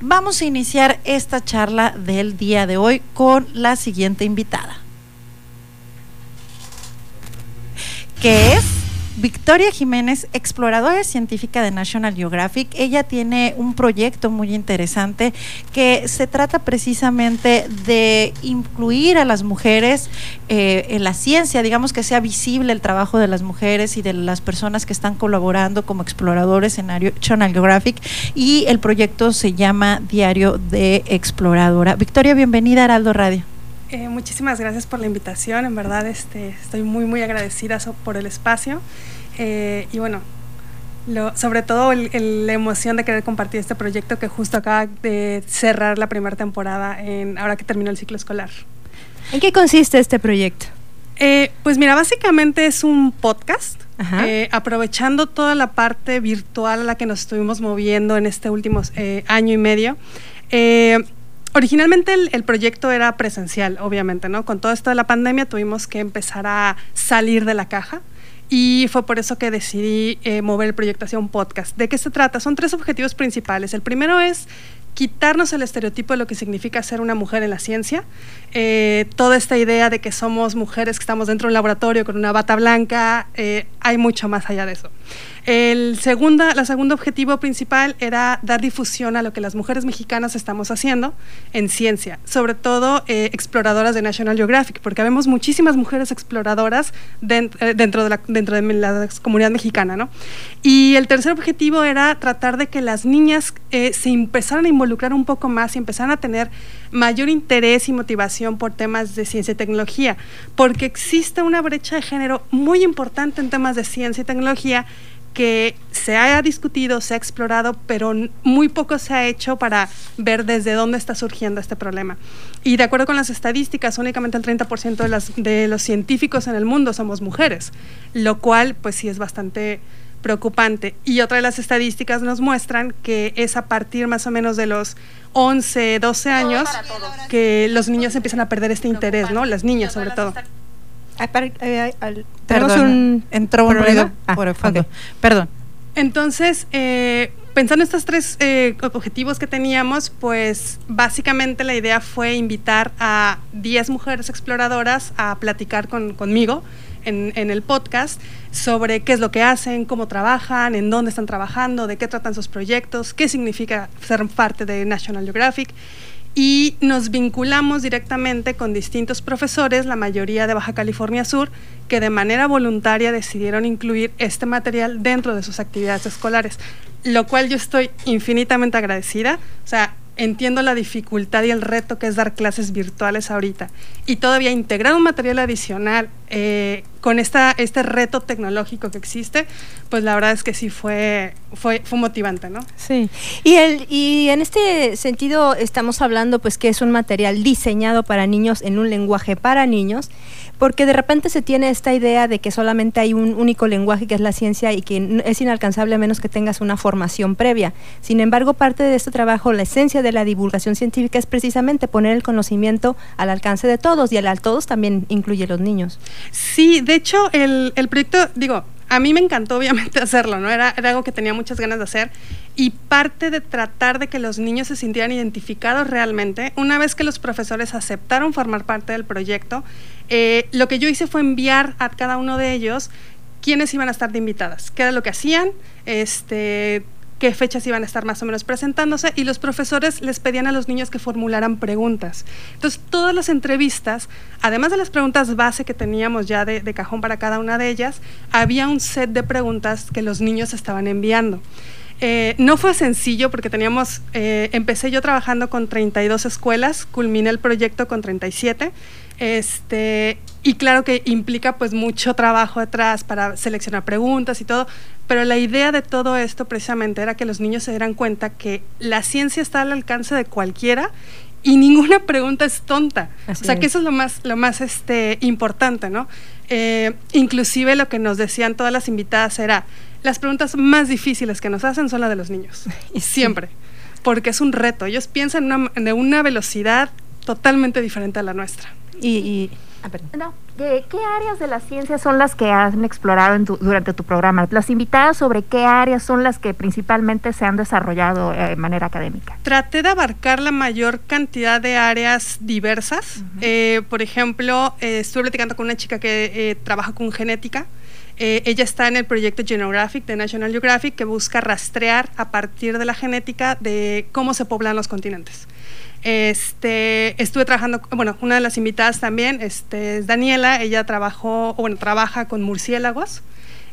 Vamos a iniciar esta charla del día de hoy con la siguiente invitada, Victoria Jiménez, exploradora científica de National Geographic. Ella tiene un proyecto muy interesante que se trata precisamente de incluir a las mujeres eh, en la ciencia, digamos que sea visible el trabajo de las mujeres y de las personas que están colaborando como exploradores en National Geographic. Y el proyecto se llama Diario de Exploradora. Victoria, bienvenida a Heraldo Radio. Eh, muchísimas gracias por la invitación, en verdad este, estoy muy muy agradecida por el espacio eh, y bueno, sobre todo la emoción de querer compartir este proyecto que justo acaba de cerrar la primera temporada en, ahora que terminó el ciclo escolar. ¿En qué consiste este proyecto? Eh, pues mira, básicamente es un podcast, aprovechando toda la parte virtual a la que nos estuvimos moviendo en este último año y medio. Originalmente el, proyecto era presencial, obviamente, ¿no? Con todo esto de la pandemia tuvimos que empezar a salir de la caja y fue por eso que decidí eh, mover el proyecto hacia un podcast. ¿De qué se trata? Son tres objetivos principales. El primero es quitarnos el estereotipo de lo que significa ser una mujer en la ciencia, eh, toda esta idea de que somos mujeres que estamos dentro de un laboratorio con una bata blanca, eh, hay mucho más allá de eso. El segunda, la segundo objetivo principal era dar difusión a lo que las mujeres mexicanas estamos haciendo en ciencia, sobre todo eh, exploradoras de National Geographic, porque vemos muchísimas mujeres exploradoras eh, dentro, de la, dentro de la comunidad mexicana. ¿no? Y el tercer objetivo era tratar de que las niñas eh, se empezaran a involucrar un poco más y empezaran a tener mayor interés y motivación por temas de ciencia y tecnología, porque existe una brecha de género muy importante en temas de ciencia y tecnología que se ha discutido, se ha explorado, pero muy poco se ha hecho para ver desde dónde está surgiendo este problema. Y de acuerdo con las estadísticas, únicamente el 30% de, las, de los científicos en el mundo somos mujeres, lo cual pues sí es bastante preocupante. Y otra de las estadísticas nos muestran que es a partir más o menos de los 11, 12 años que los niños empiezan a perder este interés, ¿no? Las niñas sobre todo. Perdón, entró un ruido. Ah, por el fondo. Perdón. Entonces, eh, pensando en estos tres eh, objetivos que teníamos, pues básicamente la idea fue invitar a 10 mujeres exploradoras a platicar conmigo en, en, el podcast sobre qué es lo que hacen, cómo trabajan, en dónde están trabajando, de qué tratan sus proyectos, qué significa ser parte de National Geographic y nos vinculamos directamente con distintos profesores, la mayoría de Baja California Sur, que de manera voluntaria decidieron incluir este material dentro de sus actividades escolares, lo cual yo estoy infinitamente agradecida. O sea, entiendo la dificultad y el reto que es dar clases virtuales ahorita y todavía integrar un material adicional eh, con esta, este reto tecnológico que existe, pues la verdad es que sí fue, fue, fue motivante, ¿no? Sí. Y, el, y en este sentido estamos hablando pues que es un material diseñado para niños en un lenguaje para niños porque de repente se tiene esta idea de que solamente hay un único lenguaje que es la ciencia y que es inalcanzable a menos que tengas una formación previa. Sin embargo, parte de este trabajo, la esencia de la divulgación científica es precisamente poner el conocimiento al alcance de todos y al, al todos también incluye los niños. Sí, de hecho, el, el proyecto, digo, a mí me encantó obviamente hacerlo, ¿no? Era, algo que tenía muchas ganas de hacer y parte de tratar de que los niños se sintieran identificados realmente, una vez que los profesores aceptaron formar parte del proyecto, eh, lo que yo hice fue enviar a cada uno de ellos quiénes iban a estar de invitadas, qué era lo que hacían, este, qué fechas iban a estar más o menos presentándose y los profesores les pedían a los niños que formularan preguntas. Entonces, todas las entrevistas, además de las preguntas base que teníamos ya de, cajón para cada una de ellas, había un set de preguntas que los niños estaban enviando. Eh, no fue sencillo porque teníamos, eh, empecé yo trabajando con 32 escuelas, culminé el proyecto con 37 este, y claro que implica pues mucho trabajo detrás para seleccionar preguntas y todo, pero la idea de todo esto precisamente era que los niños se dieran cuenta que la ciencia está al alcance de cualquiera y ninguna pregunta es tonta. o sea, que eso es lo más, lo más este, importante, ¿no? Eh, inclusive lo que nos decían todas las invitadas era, las preguntas más difíciles que nos hacen son las de los niños. Y siempre. Porque es un reto. Ellos piensan de una velocidad totalmente diferente a la nuestra. Y, Ah, no, ¿qué áreas de la ciencia son las que han explorado durante tu programa? Las invitadas sobre qué áreas son las que principalmente se han desarrollado eh, de manera académica. Traté de abarcar la mayor cantidad de áreas diversas. Eh, por ejemplo, eh, estuve platicando con una chica que trabaja con genética. ella está en el proyecto Genographic de National Geographic que busca rastrear a partir de la genética de cómo se poblan los continentes. Este, estuve trabajando, bueno, una de las invitadas también este, es Daniela, ella trabajó, bueno, trabaja con murciélagos,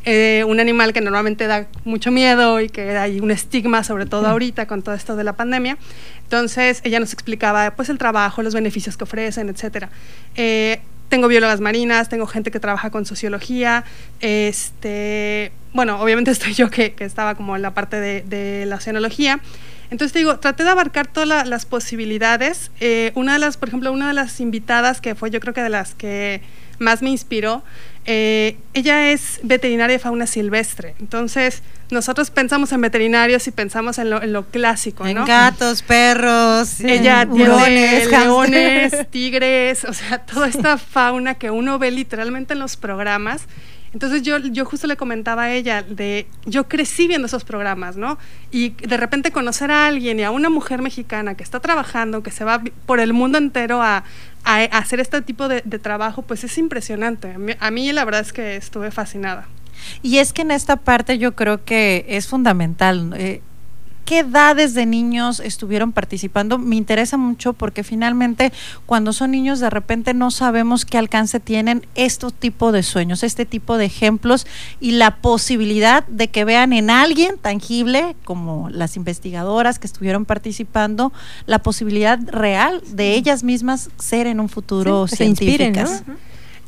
eh, un animal que normalmente da mucho miedo y que hay un estigma, sobre todo ahorita con todo esto de la pandemia. Entonces, ella nos explicaba pues el trabajo, los beneficios que ofrecen, etcétera. Eh, tengo biólogas marinas, tengo gente que trabaja con sociología, este, bueno, obviamente estoy yo que, estaba como en la parte de, de la oceanología. Entonces te digo, traté de abarcar todas las posibilidades. Eh, una de las, por ejemplo, una de las invitadas que fue yo creo que de las que más me inspiró, eh, ella es veterinaria de fauna silvestre. Entonces, nosotros pensamos en veterinarios y pensamos en lo, clásico, en gatos, perros, ella tiene leones, tigres, o sea, toda esta fauna que uno ve literalmente en los programas entonces yo, yo justo le comentaba a ella de, yo crecí viendo esos programas, ¿no? Y de repente conocer a alguien y a una mujer mexicana que está trabajando, que se va por el mundo entero a, hacer este tipo de, trabajo, pues es impresionante. A mí, la verdad es que estuve fascinada. Y es que en esta parte yo creo que es fundamental. Eh, ¿Qué edades de niños estuvieron participando? Me interesa mucho porque finalmente cuando son niños de repente no sabemos qué alcance tienen estos tipos de sueños, este tipo de ejemplos y la posibilidad de que vean en alguien tangible, como las investigadoras que estuvieron participando, la posibilidad real de ellas mismas ser en un futuro científicas.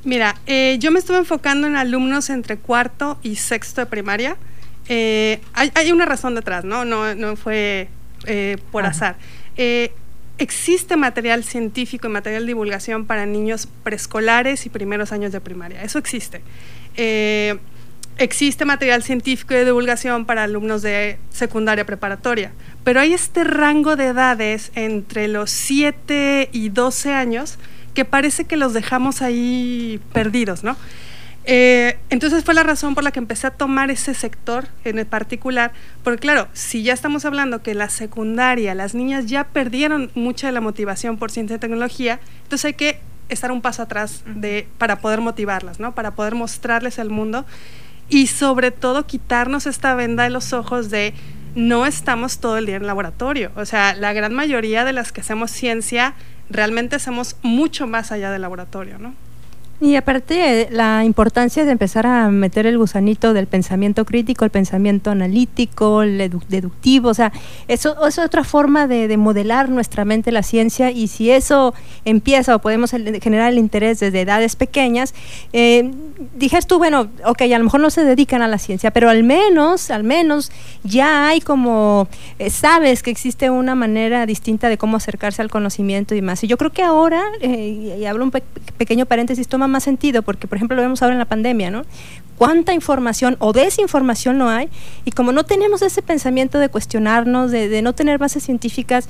Mira, eh, yo me estuve enfocando en alumnos entre cuarto y sexto de primaria eh, hay, una razón detrás, ¿no? No, fue eh, por azar. Eh, existe material científico y material de divulgación para niños preescolares y primeros años de primaria. Eso existe. existe material científico y de divulgación para alumnos de secundaria preparatoria, pero hay este rango de edades entre los 7 y 12 años que parece que los dejamos ahí perdidos, ¿no? Eh, entonces fue la razón por la que empecé a tomar ese sector en el particular, porque claro, si ya estamos hablando que la secundaria, las niñas ya perdieron mucha de la motivación por ciencia y tecnología, entonces hay que estar un paso atrás de, para poder motivarlas, ¿no? para poder mostrarles el mundo y sobre todo quitarnos esta venda de los ojos de no estamos todo el día en el laboratorio. O sea, la gran mayoría de las que hacemos ciencia realmente hacemos mucho más allá del laboratorio, ¿no? Y aparte la importancia de empezar a meter el gusanito del pensamiento crítico, el pensamiento analítico, el deductivo, o sea, eso, es otra forma de, modelar nuestra mente la ciencia y si eso empieza o podemos generar el interés desde edades pequeñas, eh, dijes tú, bueno, ok, a lo mejor no se dedican a la ciencia, pero al menos, al menos ya hay como, eh, sabes que existe una manera distinta de cómo acercarse al conocimiento y más. Y yo creo que ahora, eh, y hablo un pequeño paréntesis, toma más sentido, porque por ejemplo lo vemos ahora en la pandemia, ¿no? Cuánta información o desinformación no hay, y como no tenemos ese pensamiento de cuestionarnos, de, no tener bases científicas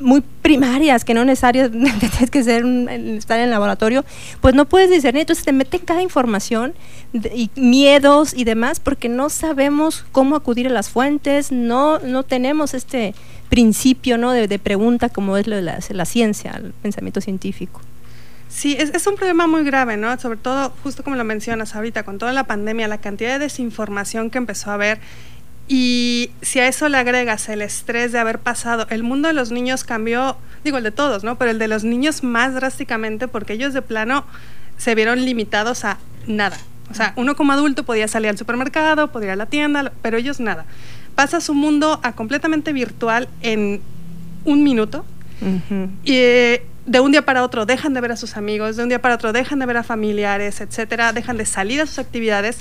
muy primarias, que no necesariamente tienes que ser estar en el laboratorio, pues no puedes discernir, entonces te meten cada información y miedos y demás, porque no sabemos cómo acudir a las fuentes, no, no tenemos este principio ¿no? de, pregunta como es lo de la ciencia, el pensamiento científico. Sí, es, un problema muy grave, ¿no? Sobre todo, justo como lo mencionas ahorita, con toda la pandemia, la cantidad de desinformación que empezó a haber. Y si a eso le agregas el estrés de haber pasado, el mundo de los niños cambió, digo el de todos, ¿no? Pero el de los niños más drásticamente porque ellos de plano se vieron limitados a nada. O sea, uno como adulto podía salir al supermercado, podía ir a la tienda, pero ellos nada. Pasa su mundo a completamente virtual en un minuto. Y de un día para otro dejan de ver a sus amigos, de un día para otro dejan de ver a familiares, etcétera, dejan de salir a sus actividades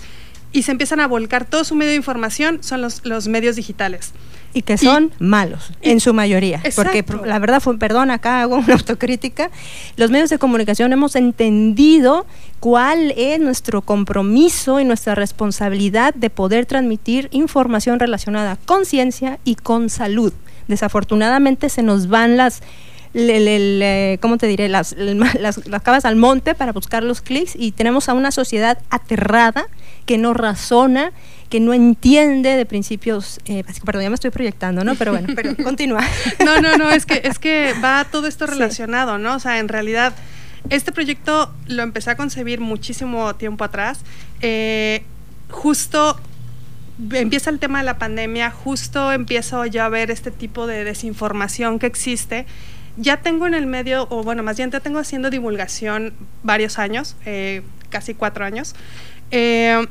y se empiezan a volcar todo su medio de información son los, los medios digitales. Y que son malos, en su mayoría. Porque la verdad, fue, perdón, acá hago una autocrítica, los medios de comunicación hemos entendido cuál es nuestro compromiso y nuestra responsabilidad de poder transmitir información relacionada con ciencia y con salud. Desafortunadamente se nos van las eh, ¿cómo te diré? Las, las, las cabas al monte para buscar los clics y tenemos a una sociedad aterrada que no razona, que no entiende de principios, eh, perdón, ya me estoy proyectando, ¿no? Pero bueno, pero continúa. No, no, no, es que, es que va todo esto relacionado, ¿no? O sea, en realidad, este proyecto lo empecé a concebir muchísimo tiempo atrás. Eh, justo empieza el tema de la pandemia, justo empiezo yo a ver este tipo de desinformación que existe. Ya tengo en el medio, o bueno, más bien ya tengo haciendo divulgación varios años, eh, casi cuatro años. Eh,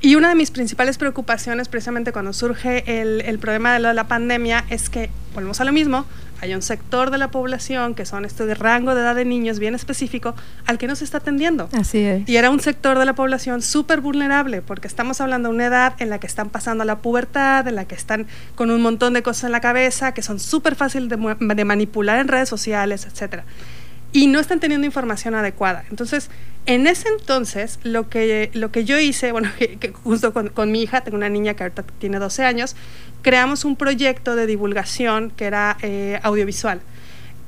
y una de mis principales preocupaciones, precisamente cuando surge el, el problema de la pandemia, es que, volvemos a lo mismo, hay un sector de la población que son este rango de edad de niños bien específico al que no se está atendiendo. Así es. Y era un sector de la población súper vulnerable porque estamos hablando de una edad en la que están pasando la pubertad, en la que están con un montón de cosas en la cabeza, que son súper fáciles de, de, manipular en redes sociales, etcétera. Y no están teniendo información adecuada. Entonces, en ese entonces, lo que, lo que yo hice, bueno, que, que justo con, con, mi hija, tengo una niña que ahorita tiene 12 años, creamos un proyecto de divulgación que era eh, audiovisual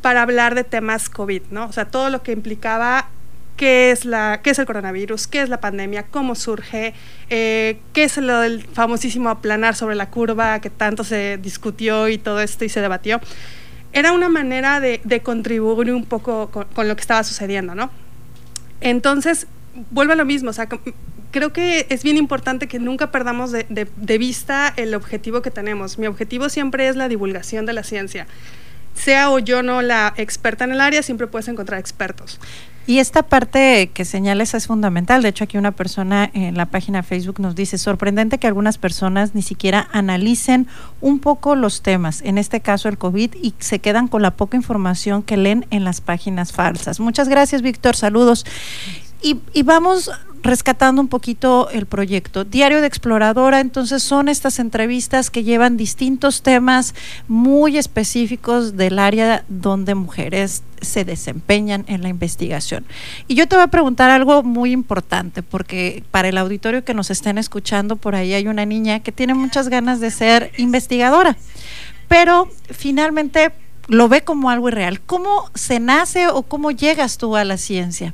para hablar de temas COVID, ¿no? O sea, todo lo que implicaba qué es, la, qué es el coronavirus, qué es la pandemia, cómo surge, eh, qué es lo del famosísimo aplanar sobre la curva que tanto se discutió y todo esto y se debatió. Era una manera de, de contribuir un poco con, con, lo que estaba sucediendo, ¿no? Entonces, vuelve a lo mismo, o sea, creo que es bien importante que nunca perdamos de, de, de, vista el objetivo que tenemos. Mi objetivo siempre es la divulgación de la ciencia. Sea o yo no la experta en el área, siempre puedes encontrar expertos. Y esta parte que señales es fundamental. De hecho, aquí una persona en la página Facebook nos dice, sorprendente que algunas personas ni siquiera analicen un poco los temas, en este caso el COVID, y se quedan con la poca información que leen en las páginas falsas. Muchas gracias, Víctor. Saludos. Y, y, vamos rescatando un poquito el proyecto. Diario de Exploradora, entonces son estas entrevistas que llevan distintos temas muy específicos del área donde mujeres se desempeñan en la investigación. Y yo te voy a preguntar algo muy importante, porque para el auditorio que nos estén escuchando, por ahí hay una niña que tiene muchas ganas de ser investigadora, pero finalmente lo ve como algo irreal. ¿Cómo se nace o cómo llegas tú a la ciencia?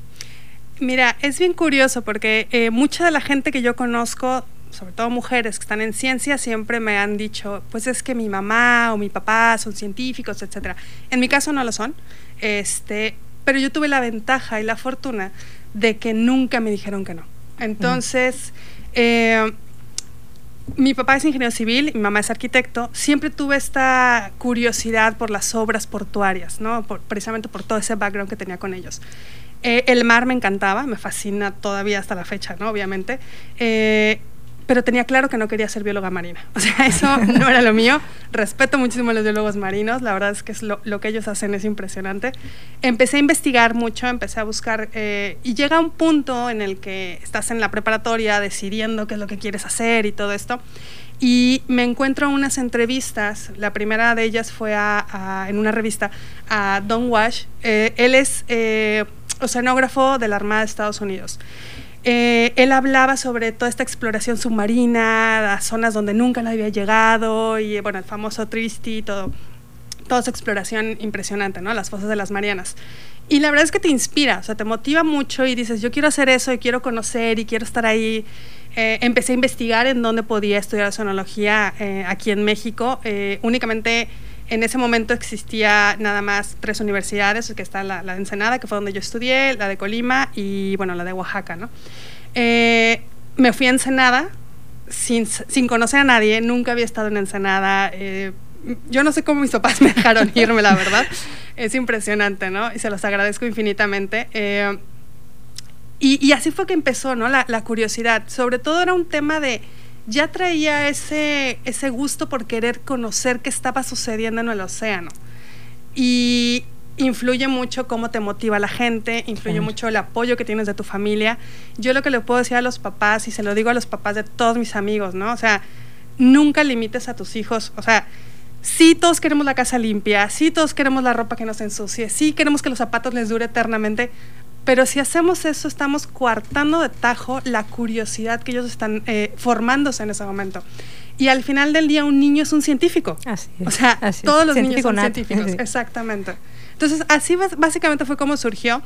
Mira, es bien curioso porque eh, mucha de la gente que yo conozco, sobre todo mujeres que están en ciencia, siempre me han dicho, pues es que mi mamá o mi papá son científicos, etcétera. En mi caso no lo son, este, pero yo tuve la ventaja y la fortuna de que nunca me dijeron que no. Entonces, eh, mi papá es ingeniero civil, mi mamá es arquitecto, siempre tuve esta curiosidad por las obras portuarias, ¿no? Precisamente por todo ese background que tenía con ellos. Eh, el mar me encantaba, me fascina todavía hasta la fecha, ¿no? Obviamente. Eh, pero tenía claro que no quería ser bióloga marina. O sea, eso no era lo mío. Respeto muchísimo a los biólogos marinos, la verdad es que es lo, lo, que ellos hacen es impresionante. Empecé a investigar mucho, empecé a buscar, eh, y llega un punto en el que estás en la preparatoria decidiendo qué es lo que quieres hacer y todo esto. Y me encuentro unas entrevistas, la primera de ellas fue a, a, en una revista a Don Wash. Eh, él es eh, oceanógrafo de la Armada de Estados Unidos. Eh, él hablaba sobre toda esta exploración submarina, las zonas donde nunca nadie había llegado, y bueno, el famoso Tristy, todo, toda esa exploración impresionante, ¿no? Las fosas de las Marianas. Y la verdad es que te inspira, o sea, te motiva mucho y dices, yo quiero hacer eso y quiero conocer y quiero estar ahí. Eh, empecé a investigar en dónde podía estudiar oceanología eh, aquí en México. Eh, únicamente en ese momento existía nada más tres universidades, que está la, la, de Ensenada, que fue donde yo estudié, la de Colima y, bueno, la de Oaxaca, ¿no? Eh, me fui a Ensenada sin, sin, conocer a nadie, nunca había estado en Ensenada. Eh, yo no sé cómo mis papás me dejaron irme, la verdad. Es impresionante, ¿no? Y se los agradezco infinitamente. Eh, y, y, así fue que empezó, ¿no? La, la curiosidad. Sobre todo era un tema de ya traía ese, ese gusto por querer conocer qué estaba sucediendo en el océano. Y influye mucho cómo te motiva la gente, influye claro. mucho el apoyo que tienes de tu familia. Yo lo que le puedo decir a los papás, y se lo digo a los papás de todos mis amigos, ¿no? O sea, nunca limites a tus hijos, o sea, sí todos queremos la casa limpia, sí todos queremos la ropa que nos ensucie, sí queremos que los zapatos les dure eternamente, pero si hacemos eso, estamos coartando de tajo la curiosidad que ellos están eh, formándose en ese momento. y al final del día un niño es un científico. Así O es, sea, así es. todos los niños son nato. científicos. Sí. Exactamente. Entonces, así básicamente fue como surgió.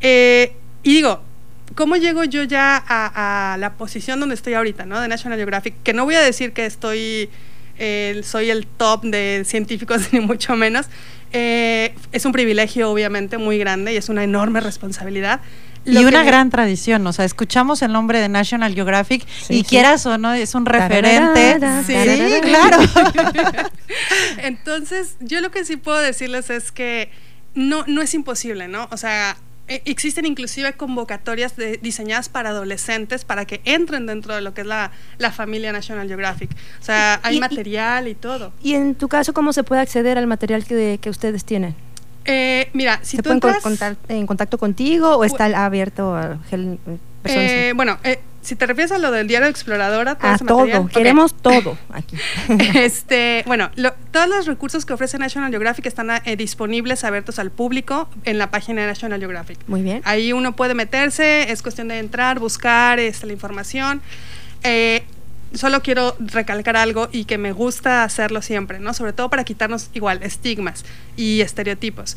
Eh, y digo, ¿cómo llego yo ya a, a la posición donde estoy ahorita, ¿no? De National Geographic, que no voy a decir que estoy, eh, soy el top de científicos, ni mucho menos. Eh, es un privilegio, obviamente, muy grande y es una enorme responsabilidad. Lo Y una me- gran tradición, o sea, escuchamos el nombre de National Geographic Sí, y sí. quieras o no, es un referente. Tararara, Sí, tararara. claro. Entonces, yo lo que sí puedo decirles es que no, no es imposible, ¿no? O sea, existen inclusive convocatorias de- diseñadas para adolescentes para que entren dentro de lo que es la, la familia National Geographic. O sea, hay Y- material y todo. Y en tu caso, ¿cómo se puede acceder al material que, que ustedes tienen? Eh, mira, si ¿Se tú pueden entras... contar en contacto contigo o está abierto a personas? eh, bueno, eh, si te refieres a lo del diario Exploradora, todo a ese material, todo, ok. queremos todo aquí. Este, bueno, lo- todos los recursos que ofrece National Geographic están eh, disponibles, abiertos al público en la página de National Geographic. Muy bien. Ahí uno puede meterse, es cuestión de entrar, buscar este, la información. Eh, solo quiero recalcar algo y que me gusta hacerlo siempre, ¿no? Sobre todo para quitarnos igual estigmas y estereotipos.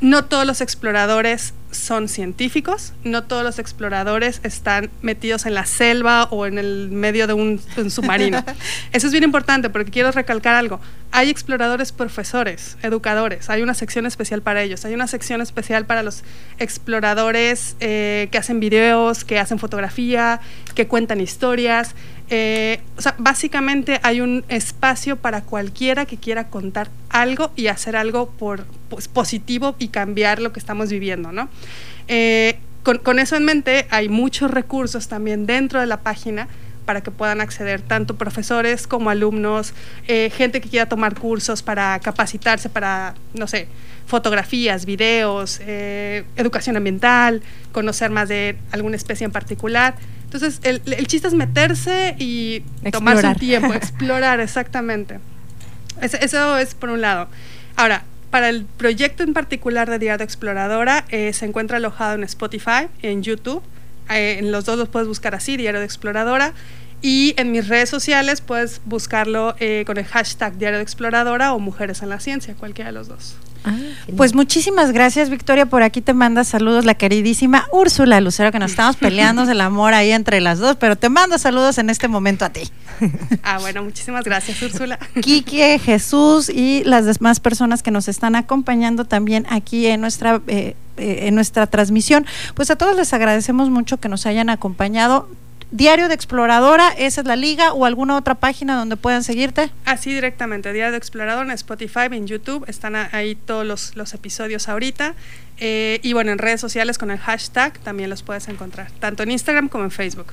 No todos los exploradores son científicos, no todos los exploradores están metidos en la selva o en el medio de un, submarino. Eso es bien importante porque quiero recalcar algo. Hay exploradores profesores, educadores, hay una sección especial para ellos, hay una sección especial para los exploradores eh, que hacen videos, que hacen fotografía, que cuentan historias. Eh, básicamente hay un espacio para cualquiera que quiera contar algo y hacer algo por, pues, positivo y cambiar lo que estamos viviendo, ¿no? Eh, con, con eso en mente, hay muchos recursos también dentro de la página para que puedan acceder tanto profesores como alumnos, eh, gente que quiera tomar cursos para capacitarse para, no sé, fotografías, videos, eh, educación ambiental, conocer más de alguna especie en particular. Entonces, el, el chiste es meterse y tomarse un tiempo, explorar exactamente. Eso, eso es por un lado. Ahora, para el proyecto en particular de Diario Exploradora, eh, se encuentra alojado en Spotify, en YouTube. Eh, en los dos los puedes buscar así, Diario de Exploradora. Y en mis redes sociales puedes buscarlo eh, con el hashtag Diario de Exploradora o Mujeres en la Ciencia, cualquiera de los dos. Ah. Pues muchísimas gracias, Victoria. Por aquí te manda saludos la queridísima Úrsula Lucero, que nos estamos peleando el amor ahí entre las dos, pero te manda saludos en este momento a ti. Ah, bueno, muchísimas gracias, Úrsula. Quique, Jesús y las demás personas que nos están acompañando también aquí en nuestra eh, eh, en nuestra transmisión. Pues a todos les agradecemos mucho que nos hayan acompañado. Diario de Exploradora, esa es la liga o alguna otra página donde puedan seguirte. Así directamente, Diario de Explorador en Spotify, en YouTube, están ahí todos los, los episodios ahorita. Eh, y bueno, en redes sociales con el hashtag también los puedes encontrar, tanto en Instagram como en Facebook.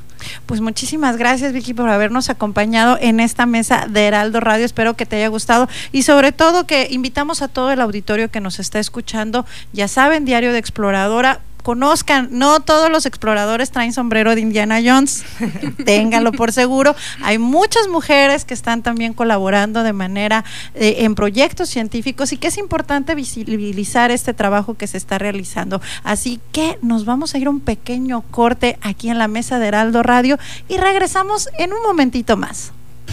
Pues muchísimas gracias Vicky por habernos acompañado en esta mesa de Heraldo Radio. Espero que te haya gustado y sobre todo que invitamos a todo el auditorio que nos está escuchando. Ya saben, Diario de Exploradora. Conozcan, no todos los exploradores traen sombrero de Indiana Jones, ténganlo por seguro. Hay muchas mujeres que están también colaborando de manera eh, en proyectos científicos y que es importante visibilizar este trabajo que se está realizando. Así que nos vamos a ir a un pequeño corte aquí en la mesa de Heraldo Radio y regresamos en un momentito más.